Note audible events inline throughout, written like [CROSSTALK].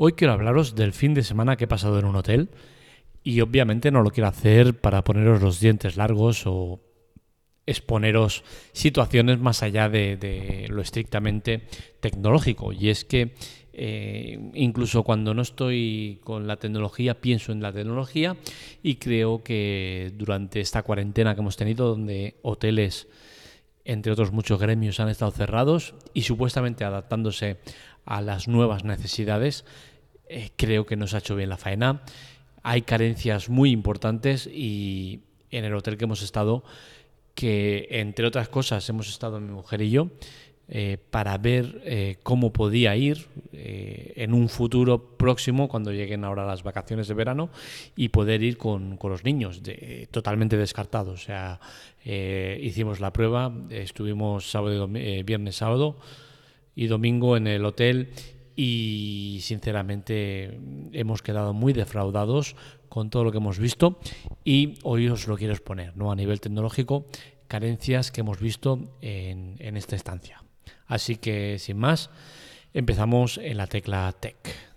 Hoy quiero hablaros del fin de semana que he pasado en un hotel y obviamente no lo quiero hacer para poneros los dientes largos o exponeros situaciones más allá de, lo estrictamente tecnológico. Y es que eh, incluso cuando no estoy con la tecnología, pienso en la tecnología y creo que durante esta cuarentena que hemos tenido, donde hoteles, entre otros muchos gremios, han estado cerrados y supuestamente adaptándose a las nuevas necesidades, eh, creo que nos ha hecho bien la faena. Hay carencias muy importantes y en el hotel que hemos estado, que entre otras cosas hemos estado mi mujer y yo, eh, para ver eh, cómo podía ir en un futuro próximo, cuando lleguen ahora las vacaciones de verano, y poder ir con, los niños, totalmente descartados. O sea, hicimos la prueba, estuvimos sábado viernes, sábado, y domingo en el hotel y sinceramente hemos quedado muy defraudados con todo lo que hemos visto y hoy os lo quiero exponer, ¿no? A nivel tecnológico, carencias que hemos visto en esta estancia. Así que sin más, empezamos en la tecla Tech.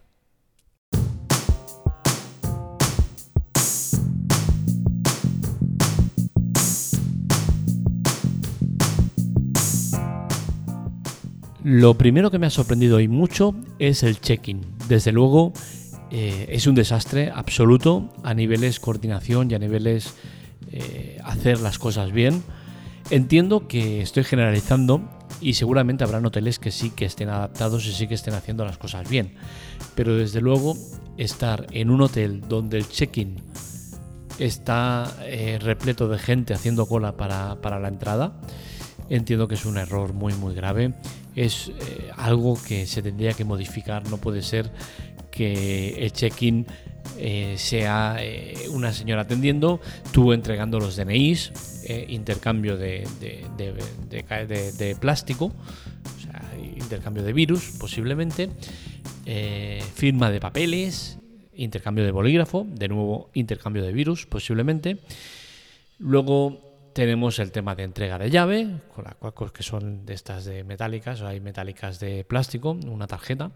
Lo primero que me ha sorprendido hoy mucho es el check-in. Desde luego eh, es un desastre absoluto a niveles coordinación y a niveles eh, hacer las cosas bien. Entiendo que estoy generalizando y seguramente habrán hoteles que sí que estén adaptados y sí que estén haciendo las cosas bien. Pero desde luego estar en un hotel donde el check-in está eh, repleto de gente haciendo cola para, para la entrada, entiendo que es un error muy muy grave es eh, algo que se tendría que modificar. No puede ser que el check-in eh, sea eh, una señora atendiendo, tú entregando los DNIs, intercambio de, plástico, intercambio de virus posiblemente, firma de papeles, intercambio de bolígrafo, de nuevo intercambio de virus posiblemente. Luego tenemos el tema de entrega de llave, con las que son de estas de metálicas, o hay metálicas de plástico, una tarjeta,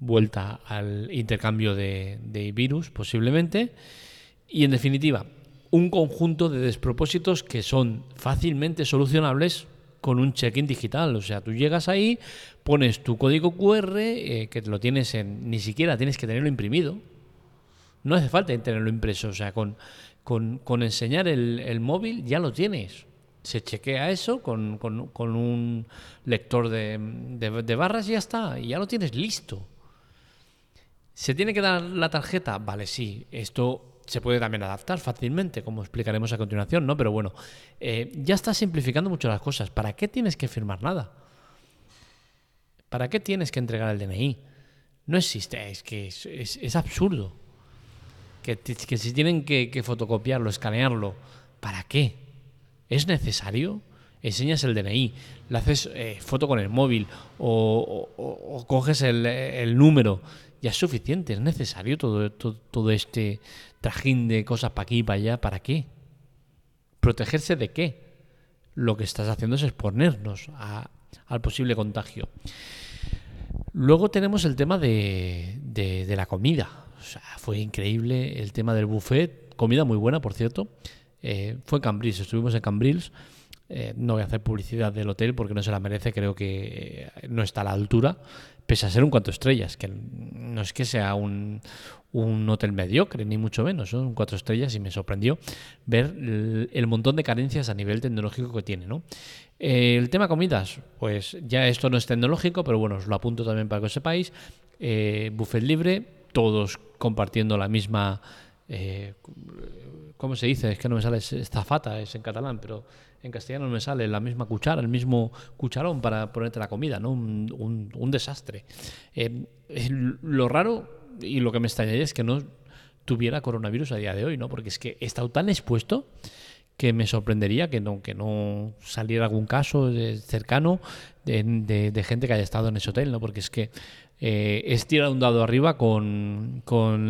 vuelta al intercambio de, virus posiblemente. Y en definitiva, un conjunto de despropósitos que son fácilmente solucionables con un check-in digital. O sea, tú llegas ahí, pones tu código QR, eh, que lo tienes en. ni siquiera tienes que tenerlo imprimido. No hace falta tenerlo impreso. O sea, con con, enseñar el, móvil ya lo tienes. Se chequea eso con, un lector de, barras y ya está, y ya lo tienes listo. ¿Se tiene que dar la tarjeta? Vale, sí, esto se puede también adaptar fácilmente, como explicaremos a continuación, ¿no? Pero bueno, eh, ya está simplificando mucho las cosas. ¿Para qué tienes que firmar nada? ¿Para qué tienes que entregar el DNI? No existe, es que es absurdo que, si tienen que, fotocopiarlo, escanearlo, ¿para qué? ¿Es necesario? Enseñas el DNI, le haces eh, foto con el móvil o, coges el, número, ya es suficiente, es necesario todo, todo, este trajín de cosas para aquí y para allá, ¿para qué? ¿Protegerse de qué? Lo que estás haciendo es exponernos al posible contagio. Luego tenemos el tema de, de la comida fue increíble el tema del buffet, comida muy buena, por cierto. Eh, fue en Cambrils, estuvimos en Cambrils. Eh, no voy a hacer publicidad del hotel porque no se la merece, creo que eh, no está a la altura, pese a ser un cuatro estrellas, que no es que sea un, hotel mediocre, ni mucho menos, son cuatro estrellas y me sorprendió ver el, montón de carencias a nivel tecnológico que tiene. ¿no? el tema comidas, pues ya esto no es tecnológico, pero bueno, os lo apunto también para que os sepáis. buffet libre, todos compartiendo la misma... Eh, ¿Cómo se dice? Es que no me sale zafata, es en catalán, pero en castellano no me sale la misma cuchara, el mismo cucharón para ponerte la comida, ¿no? Un, desastre. Eh, lo raro y lo que me extrañaría es que no tuviera coronavirus a día de hoy, ¿no? Porque es que he estado tan expuesto que me sorprendería que no, que no saliera algún caso cercano de, gente que haya estado en ese hotel, ¿no? Porque es que eh, es tirar un dado arriba con,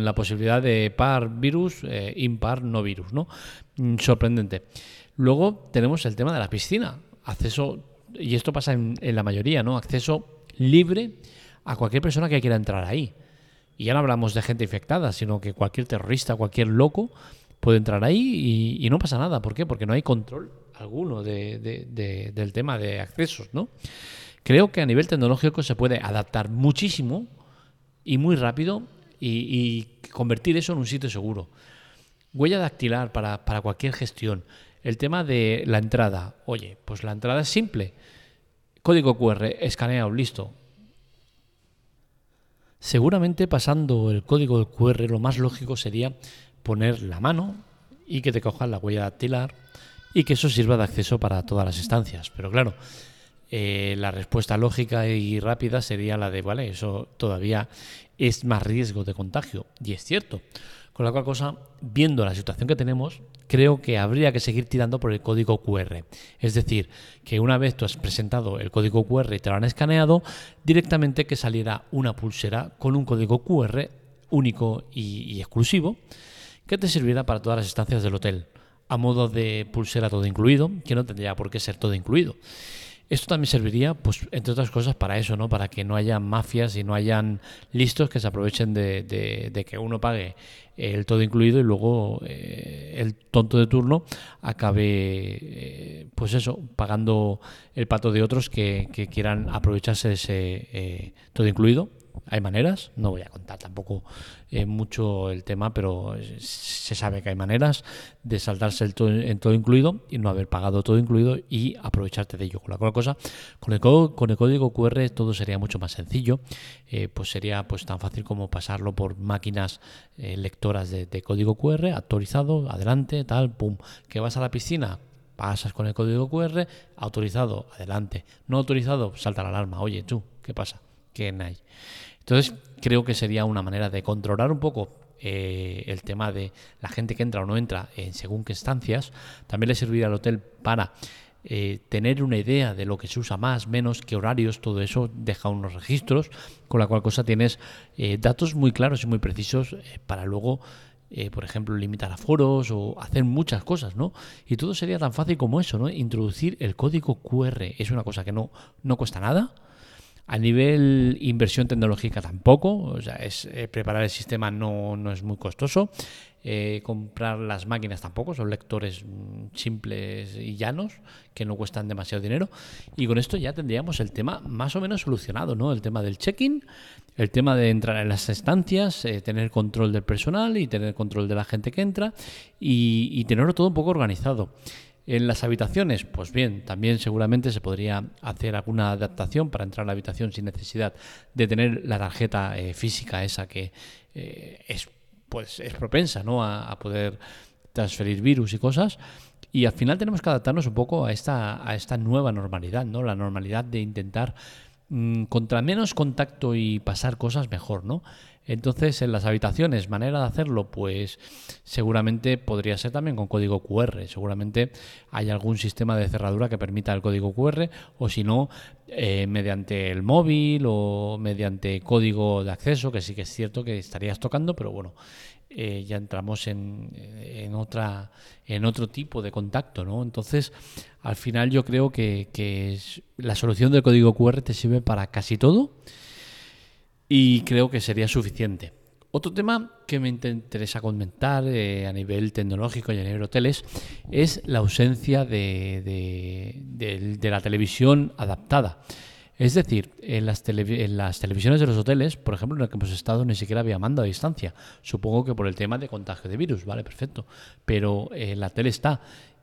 la posibilidad de par virus, eh, impar no virus, ¿no? Mm, sorprendente. Luego tenemos el tema de la piscina. Acceso, y esto pasa en, la mayoría, ¿no? Acceso libre a cualquier persona que quiera entrar ahí. Y ya no hablamos de gente infectada, sino que cualquier terrorista, cualquier loco puede entrar ahí y, no pasa nada. ¿Por qué? Porque no hay control alguno del tema de accesos, ¿no? Creo que a nivel tecnológico se puede adaptar muchísimo y muy rápido y, convertir eso en un sitio seguro. Huella dactilar para, para cualquier gestión. El tema de la entrada. Oye, pues la entrada es simple. Código QR, escaneado, listo. Seguramente pasando el código QR lo más lógico sería poner la mano y que te cojan la huella dactilar y que eso sirva de acceso para todas las instancias. Pero claro, eh, la respuesta lógica y rápida sería la de, vale, eso todavía es más riesgo de contagio. Y es cierto. Con la cual cosa, viendo la situación que tenemos, creo que habría que seguir tirando por el código QR. Es decir, que una vez tú has presentado el código QR y te lo han escaneado, directamente que saliera una pulsera con un código QR único y, exclusivo que te sirviera para todas las estancias del hotel, a modo de pulsera todo incluido, que no tendría por qué ser todo incluido. Esto también serviría, pues, entre otras cosas, para eso, ¿no? Para que no haya mafias y no hayan listos que se aprovechen de, que uno pague el todo incluido y luego eh, el tonto de turno acabe, eh, pues eso, pagando el pato de otros que, quieran aprovecharse de ese eh, todo incluido hay maneras, no voy a contar tampoco eh, mucho el tema, pero se sabe que hay maneras de saltarse el todo, en todo incluido y no haber pagado todo incluido y aprovecharte de ello. Con la cual cosa, con el, código QR todo sería mucho más sencillo, eh, pues sería pues tan fácil como pasarlo por máquinas eh, lectoras de, de código QR, actualizado, adelante, tal, pum, que vas a la piscina, pasas con el código QR, autorizado, adelante, no autorizado, salta la alarma, oye tú, ¿qué pasa? Entonces, creo que sería una manera de controlar un poco eh, el tema de la gente que entra o no entra en según qué estancias. También le serviría al hotel para eh, tener una idea de lo que se usa más, menos, qué horarios, todo eso deja unos registros, con la cual cosa tienes eh, datos muy claros y muy precisos para luego, por ejemplo, limitar aforos o hacer muchas cosas, ¿no? Y todo sería tan fácil como eso, ¿no? Introducir el código QR es una cosa que no, no cuesta nada a nivel inversión tecnológica tampoco, o sea, es, eh, preparar el sistema no, no es muy costoso. Eh, comprar las máquinas tampoco, son lectores mm, simples y llanos que no cuestan demasiado dinero. Y con esto ya tendríamos el tema más o menos solucionado, ¿no? El tema del check-in, el tema de entrar en las estancias, eh, tener control del personal y tener control de la gente que entra y, y tenerlo todo un poco organizado. En las habitaciones, pues bien, también seguramente se podría hacer alguna adaptación para entrar a la habitación sin necesidad de tener la tarjeta eh, física esa que eh, es pues es propensa ¿no? A, poder transferir virus y cosas. Y al final tenemos que adaptarnos un poco a esta, a esta nueva normalidad, ¿no? La normalidad de intentar mm, contra menos contacto y pasar cosas mejor, ¿no? Entonces, en las habitaciones, manera de hacerlo, pues seguramente podría ser también con código QR. Seguramente hay algún sistema de cerradura que permita el código QR, o si no, eh, mediante el móvil o mediante código de acceso, que sí que es cierto que estarías tocando, pero bueno, eh, ya entramos en, en, otra, en otro tipo de contacto, ¿no? Entonces, al final yo creo que, que la solución del código QR te sirve para casi todo y creo que sería suficiente. Otro tema que me interesa comentar eh, a nivel tecnológico y a nivel hoteles es la ausencia de, la televisión adaptada. Es decir, en las, televisiones de los hoteles, por ejemplo, en el que hemos estado, ni siquiera había mando a distancia. Supongo que por el tema de contagio de virus, vale, perfecto. Pero eh, la tele está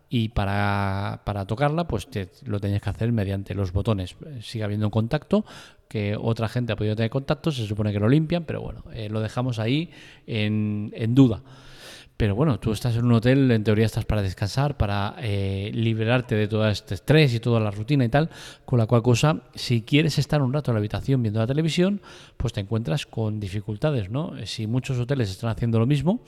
y para, para tocarla pues te, lo tenías que hacer mediante los botones. Sigue habiendo un contacto, que otra gente ha podido tener contacto, se supone que lo limpian, pero bueno, eh, lo dejamos ahí en, en duda. Pero bueno, tú estás en un hotel, en teoría estás para descansar, para eh, liberarte de todo este estrés y toda la rutina y tal, con la cual cosa, si quieres estar un rato en la habitación viendo la televisión, pues te encuentras con dificultades, ¿no? Si muchos hoteles están haciendo lo mismo,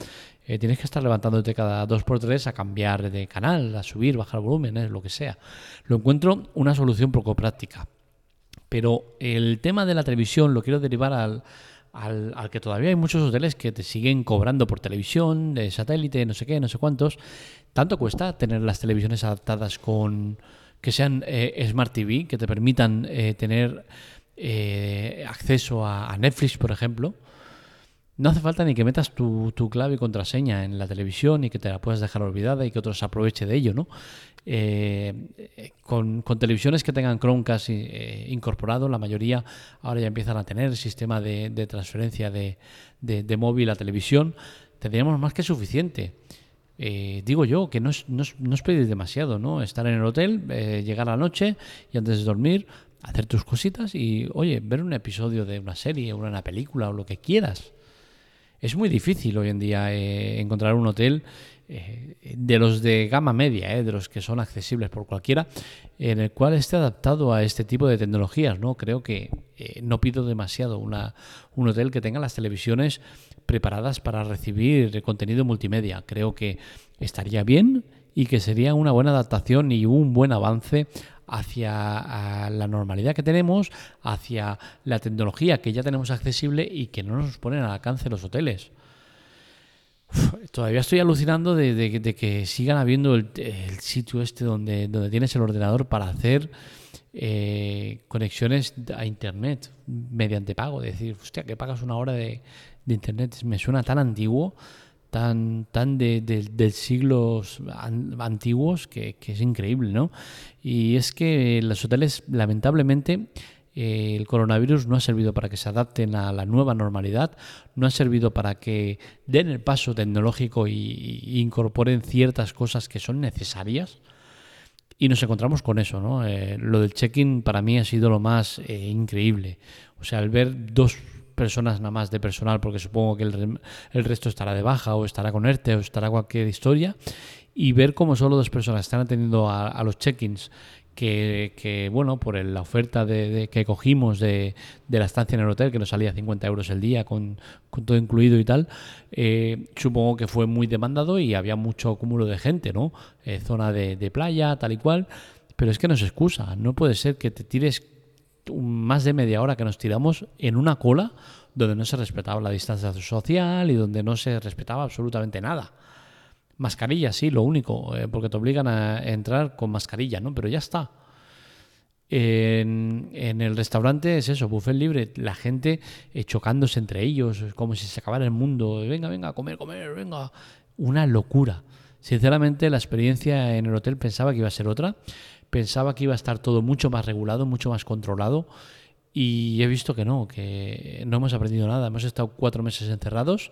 eh, tienes que estar levantándote cada dos por tres a cambiar de canal, a subir, bajar volumen, lo que sea. Lo encuentro una solución poco práctica. Pero el tema de la televisión lo quiero derivar al al, que todavía hay muchos hoteles que te siguen cobrando por televisión, de satélite, no sé qué, no sé cuántos. ¿Tanto cuesta tener las televisiones adaptadas con que sean eh, Smart TV, que te permitan eh, tener eh, acceso a, Netflix, por ejemplo? No hace falta ni que metas tu, clave y contraseña en la televisión y que te la puedas dejar olvidada y que otros aproveche de ello, ¿no? Eh, con, televisiones que tengan Chromecast eh, incorporado, la mayoría ahora ya empiezan a tener sistema de, transferencia de, móvil a televisión, tendríamos más que suficiente. Eh, digo yo que no es, no, pedir demasiado, ¿no? Estar en el hotel, llegar a la noche y antes de dormir hacer tus cositas y, oye, ver un episodio de una serie, una película o lo que quieras. Es muy difícil hoy en día eh, encontrar un hotel eh, de los de gama media, eh, de los que son accesibles por cualquiera, en el cual esté adaptado a este tipo de tecnologías. ¿no? Creo que no pido demasiado una, un hotel que tenga las televisiones preparadas para recibir contenido multimedia. Creo que estaría bien y que sería una buena adaptación y un buen avance hacia la normalidad que tenemos, hacia la tecnología que ya tenemos accesible y que no nos ponen al alcance los hoteles. todavía estoy alucinando de, que sigan habiendo el, sitio este donde, donde tienes el ordenador para hacer eh, conexiones a internet mediante pago. decir, hostia, que pagas una hora de internet. Me suena tan antiguo tan, tan de, de, siglos antiguos que, es increíble, ¿no? Y es que los hoteles, lamentablemente, eh, el coronavirus no ha servido para que se adapten a la nueva normalidad, no ha servido para que den el paso tecnológico y, incorporen ciertas cosas que son necesarias. Y nos encontramos con eso, ¿no? Eh, lo del check-in para mí ha sido lo más eh, increíble. O sea, al ver dos personas nada más de personal, porque supongo que el, resto estará de baja o estará con ERTE o estará cualquier historia, y ver cómo solo dos personas están atendiendo a, los check-ins que, bueno, por la oferta de, que cogimos de, la estancia en el hotel, que nos salía 50 euros el día con, todo incluido y tal, eh, supongo que fue muy demandado y había mucho cúmulo de gente, ¿no? Eh, zona de, de, playa, tal y cual. Pero es que no se excusa, no puede ser que te tires más de media hora que nos tiramos en una cola donde no se respetaba la distancia social y donde no se respetaba absolutamente nada. Mascarilla, sí, lo único, eh, porque te obligan a entrar con mascarilla, ¿no? Pero ya está. En, el restaurante es eso, buffet libre, la gente eh, chocándose entre ellos, como si se acabara el mundo. Venga, venga, comer, comer, venga. Una locura. Sinceramente, la experiencia en el hotel pensaba que iba a ser otra. Pensaba que iba a estar todo mucho más regulado, mucho más controlado. Y he visto que no, que no hemos aprendido nada. Hemos estado cuatro meses encerrados,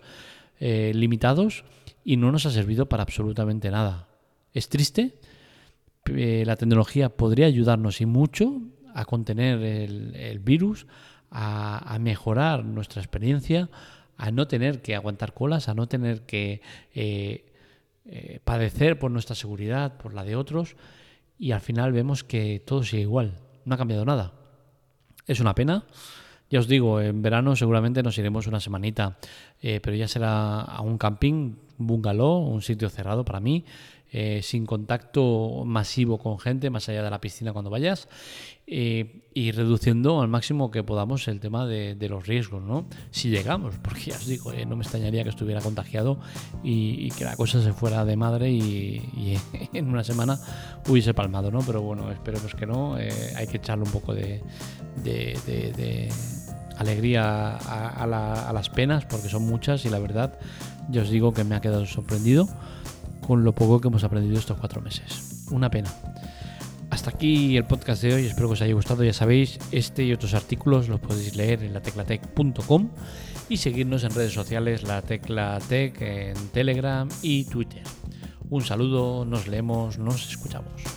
eh, limitados, y no nos ha servido para absolutamente nada. Es triste. Eh, la tecnología podría ayudarnos y mucho a contener el, virus, a, mejorar nuestra experiencia, a no tener que aguantar colas, a no tener que eh, padecer por nuestra seguridad, por la de otros y al final vemos que todo sigue igual, no ha cambiado nada. Es una pena. Ya os digo, en verano seguramente nos iremos una semanita, eh, pero ya será a un camping, un bungalow, un sitio cerrado para mí, eh, sin contacto masivo con gente más allá de la piscina cuando vayas eh, y reduciendo al máximo que podamos el tema de, los riesgos, ¿no? Si llegamos, porque ya os digo, eh, no me extrañaría que estuviera contagiado y, que la cosa se fuera de madre y, [LAUGHS] en una semana hubiese palmado, ¿no? Pero bueno, esperemos que no, hay que echarle un poco de, alegría a las penas porque son muchas y la verdad, ya os digo que me ha quedado sorprendido con lo poco que hemos aprendido estos cuatro meses. Una pena. Hasta aquí el podcast de hoy, espero que os haya gustado. Ya sabéis, este y otros artículos los podéis leer en lateclatec.com y seguirnos en redes sociales, la Tecla Tech, en Telegram y Twitter. Un saludo, nos leemos, nos escuchamos.